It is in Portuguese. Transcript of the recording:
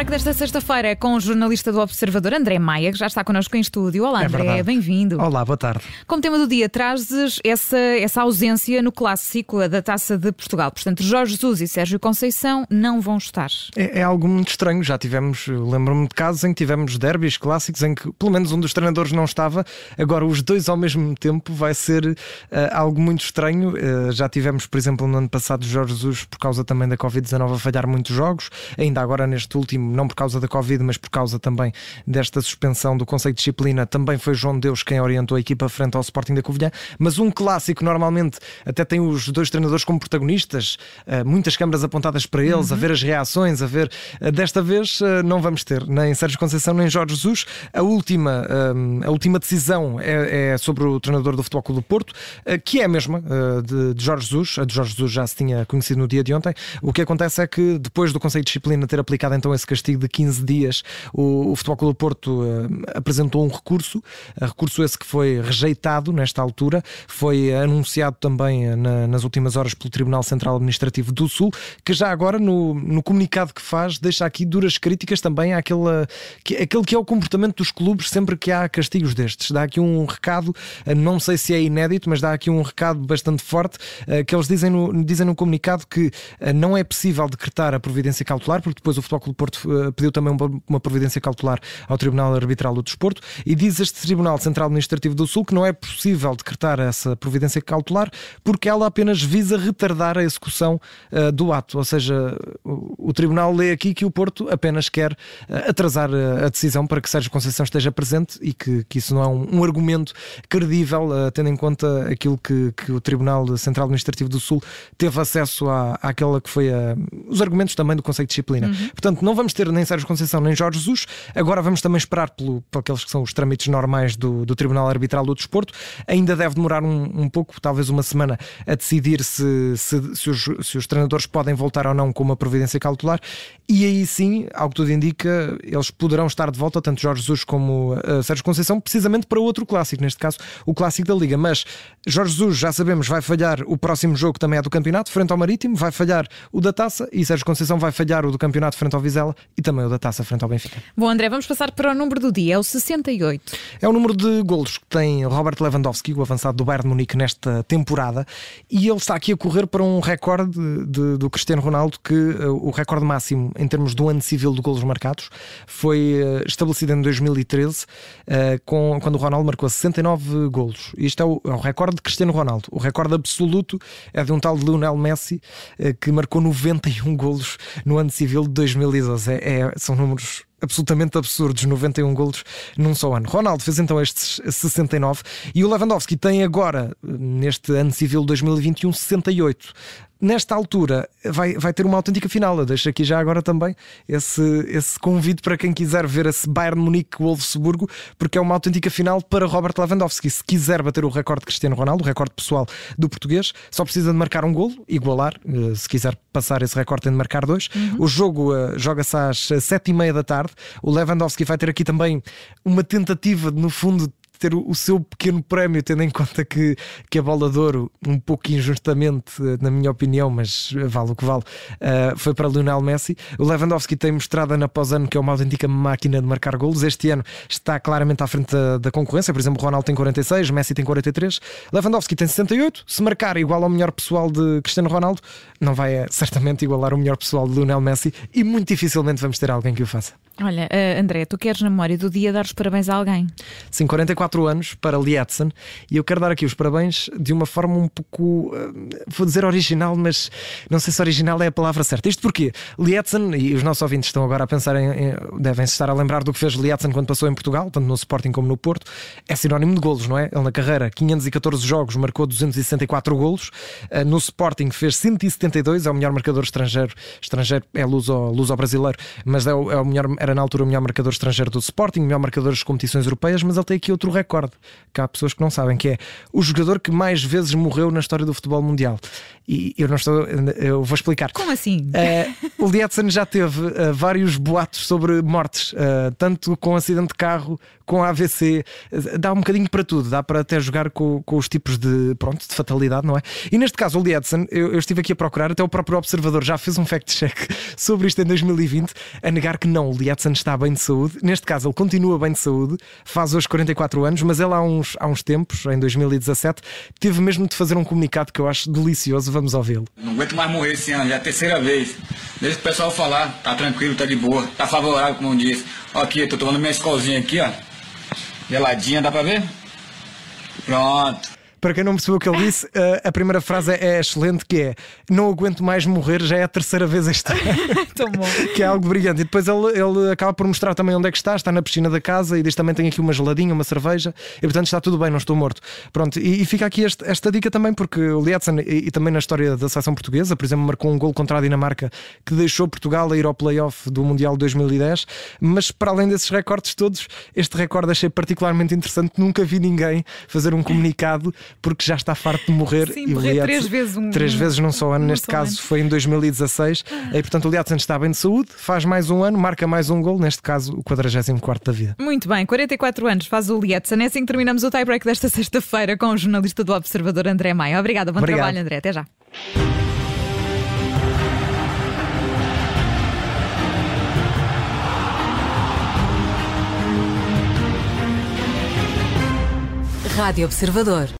break desta sexta-feira é com o jornalista do Observador, André Maia, que já está connosco em estúdio. Olá, É André, bem-vindo. Olá, boa tarde. Como tema do dia, trazes essa, essa ausência no clássico da Taça de Portugal. Portanto, Jorge Jesus e Sérgio Conceição não vão estar. É, é algo muito estranho. Já tivemos, lembro-me de casos em que tivemos derbys clássicos em que pelo menos um dos treinadores não estava. Agora, os dois ao mesmo tempo vai ser eh, algo muito estranho. Eh, já tivemos, por exemplo, no ano passado, Jorge Jesus, por causa também da Covid-19, a falhar muitos jogos. Ainda agora, neste último, não por causa da Covid, mas por causa também desta suspensão do Conceito de Disciplina, também foi João Deus quem orientou a equipa frente ao Sporting da Covilhã. Mas um clássico, normalmente, até tem os dois treinadores como protagonistas, eh, muitas câmaras apontadas para eles, a ver as reações, a ver. eh, Desta vez eh, não vamos ter nem Sérgio Conceição nem Jorge Jesus. A última, a última decisão é, é sobre o treinador do Futebol Clube do Porto, que é a mesma de, de Jorge Jesus. A de Jorge Jesus já se tinha conhecido no dia de ontem. O que acontece é que depois do Conselho de Disciplina ter aplicado então esse castigo de 15 dias, o, o Futebol Clube do Porto eh, apresentou um recurso, eh, recurso esse que foi rejeitado nesta altura, foi anunciado também eh, na- nas últimas horas pelo Tribunal Central Administrativo do Sul, que já agora no, no comunicado que faz deixa aqui duras críticas também àquele que, que é o comportamento dos clubes sempre que há castigos destes. Dá aqui um recado, não sei se é inédito, mas dá aqui um recado bastante forte que eles dizem no, dizem no comunicado que não é possível decretar a providência cautelar, porque depois o Futebol Clube do Porto pediu também uma, providência cautelar ao Tribunal Arbitral do Desporto e diz este Tribunal Central Administrativo do Sul que não é possível decretar essa providência cautelar porque ela apenas visa retardar a execução eh, do ato, ou seja, o, o Tribunal lê aqui que o Porto apenas quer eh, atrasar eh, a decisão para que Sérgio Conceição esteja presente e que, que isso não é um, um argumento credível, eh, tendo em conta aquilo que, que o Tribunal Central Administrativo do Sul teve acesso à, àquela que foi a, os argumentos também do Conselho de Disciplina. Portanto, não vamos ter nem Sérgio Conceição nem Jorge Jesus, agora vamos também esperar pelo, por aqueles que são os trâmites normais do, do Tribunal Arbitral do Desporto. Ainda deve demorar um, um pouco, talvez uma semana, a decidir se, se, se os, se os treinadores podem voltar ou não com uma providência cautelar. E aí sim, ao que tudo indica, eles poderão estar de volta, tanto Jorge Jesus como uh, Sérgio Conceição, precisamente para outro clássico, neste caso o clássico da Liga. Mas Jorge Jesus, já sabemos, vai falhar o próximo jogo também é do campeonato, frente ao Marítimo, vai falhar o da taça e Sérgio Conceição vai falhar o do campeonato frente ao Vizela e também o da taça frente ao Benfica. Bom, André, vamos passar para o número do dia, é o 68. É o número de golos que tem Robert Lewandowski, o avançado do Bayern de Munique, nesta temporada, e ele está aqui a correr para um recorde de- de- do Cristiano Ronaldo, que eh, o recorde máximo em termos do ano civil de golos marcados foi eh, estabelecido em 2013, eh, com, quando o Ronaldo marcou 69 golos. Isto é o, é o recorde de Cristiano Ronaldo. O recorde absoluto é de um tal de Lionel Messi, que marcou 91 golos no ano civil de 2012. É- é- são números absolutamente absurdos, 91 golos num só ano. Ronaldo fez então estes 69 e o Lewandowski tem agora, neste ano civil 2021, 68. Nesta altura vai, vai ter uma autêntica final. Eu deixo aqui já agora também esse, esse convite para quem quiser ver esse Bayern Munique-Wolfsburgo, porque é uma autêntica final para Robert Lewandowski. Se quiser bater o recorde de Cristiano Ronaldo, o recorde pessoal do português, só precisa de marcar um golo, igualar. eh, Se quiser passar esse recorde, tem de marcar dois. O jogo eh, joga-se às sete e meia da tarde. O Lewandowski vai ter aqui também uma tentativa de, no fundo, ter o seu pequeno prémio, tendo em conta que, que a bola de ouro, um pouco injustamente, eh, na minha opinião, mas eh, vale o que vale, eh, foi para Lionel Messi. O Lewandowski tem mostrado ano após ano que é uma autêntica máquina de marcar golos. Este ano está claramente à frente da, da concorrência. Por exemplo, Ronaldo tem 46, Messi tem 43, Lewandowski tem 68. Se marcar igual ao melhor pessoal de Cristiano Ronaldo, não vai certamente igualar o melhor pessoal de Lionel Messi e muito dificilmente vamos ter alguém que o faça. Olha, eh, André, tu queres na memória do dia dar os parabéns a alguém? Sim, 44 anos para Lietzen e eu quero dar aqui os parabéns de uma forma um pouco, eh, vou dizer original, mas não sei se original é a palavra certa. Isto porque Lietzen, e os nossos ouvintes estão agora a pensar em, em- devem estar a lembrar do que fez Lietzen quando passou em Portugal, tanto no Sporting como no Porto, é sinónimo de golos, não é? Ele na carreira, 514 jogos, marcou 264 golos, Eh, no Sporting fez 172, é o melhor marcador estrangeiro, estrangeiro é luso, luso brasileiro, mas é o, é o melhor, era era na altura o melhor marcador estrangeiro do Sporting, melhor marcador das competições europeias, mas ele tem aqui outro recorde, que há pessoas que não sabem, que é o jogador que mais vezes morreu na história do futebol mundial. E eu não estou, eu vou explicar. Como assim? Uh, o Lietzen já teve uh, vários boatos sobre mortes, uh, tanto com acidente de carro, com AVC, dá um bocadinho para tudo, dá para até jogar com, com os tipos de, pronto, de fatalidade, não é? E neste caso, o Lietzen, eu, eu estive aqui a procurar, até o próprio observador já fez um fact-check sobre isto em 2020, a negar que não, o Lietzen está bem de saúde. Neste caso, ele continua bem de saúde, faz hoje 44 anos, mas ele há uns, há uns tempos, em 2017, teve mesmo de fazer um comunicado que eu acho delicioso. Vamos ouvi-lo. Não aguento mais morrer esse ano, já é a terceira vez. Deixa o pessoal falar, tá tranquilo, tá de boa, tá favorável, como disse. Ó, aqui, eu tô tomando minha escolzinha aqui, ó. Geladinha, dá pra ver? Pronto. Para quem não percebeu o que ele disse, a primeira frase é excelente, que é não aguento mais morrer, já é a terceira vez este ano. que é algo brilhante. E depois ele, ele acaba por mostrar também onde é que está, está na piscina da casa e diz também tem aqui uma geladinha, uma cerveja, e portanto está tudo bem, não estou morto. Pronto, e, e fica aqui este, esta dica também, porque o Lietzen, e, e, também na história da seleção portuguesa, por exemplo, marcou um gol contra a Dinamarca que deixou Portugal a ir ao playoff do Mundial 2010, mas para além desses recordes todos, este recorde achei particularmente interessante, nunca vi ninguém fazer um comunicado porque já está farto de morrer. Sim, morrer três vezes um, Três vezes num só ano, neste caso ano. foi em 2016. Ah. E portanto o Liatzen está bem de saúde, faz mais um ano, marca mais um gol, neste caso o 44 da vida. Muito bem, 44 anos faz o Lietzen. É assim que terminamos o tie-break desta sexta-feira com o jornalista do Observador André Maia. Obrigada, bom Obrigado. trabalho, André. Até já. Rádio Observador.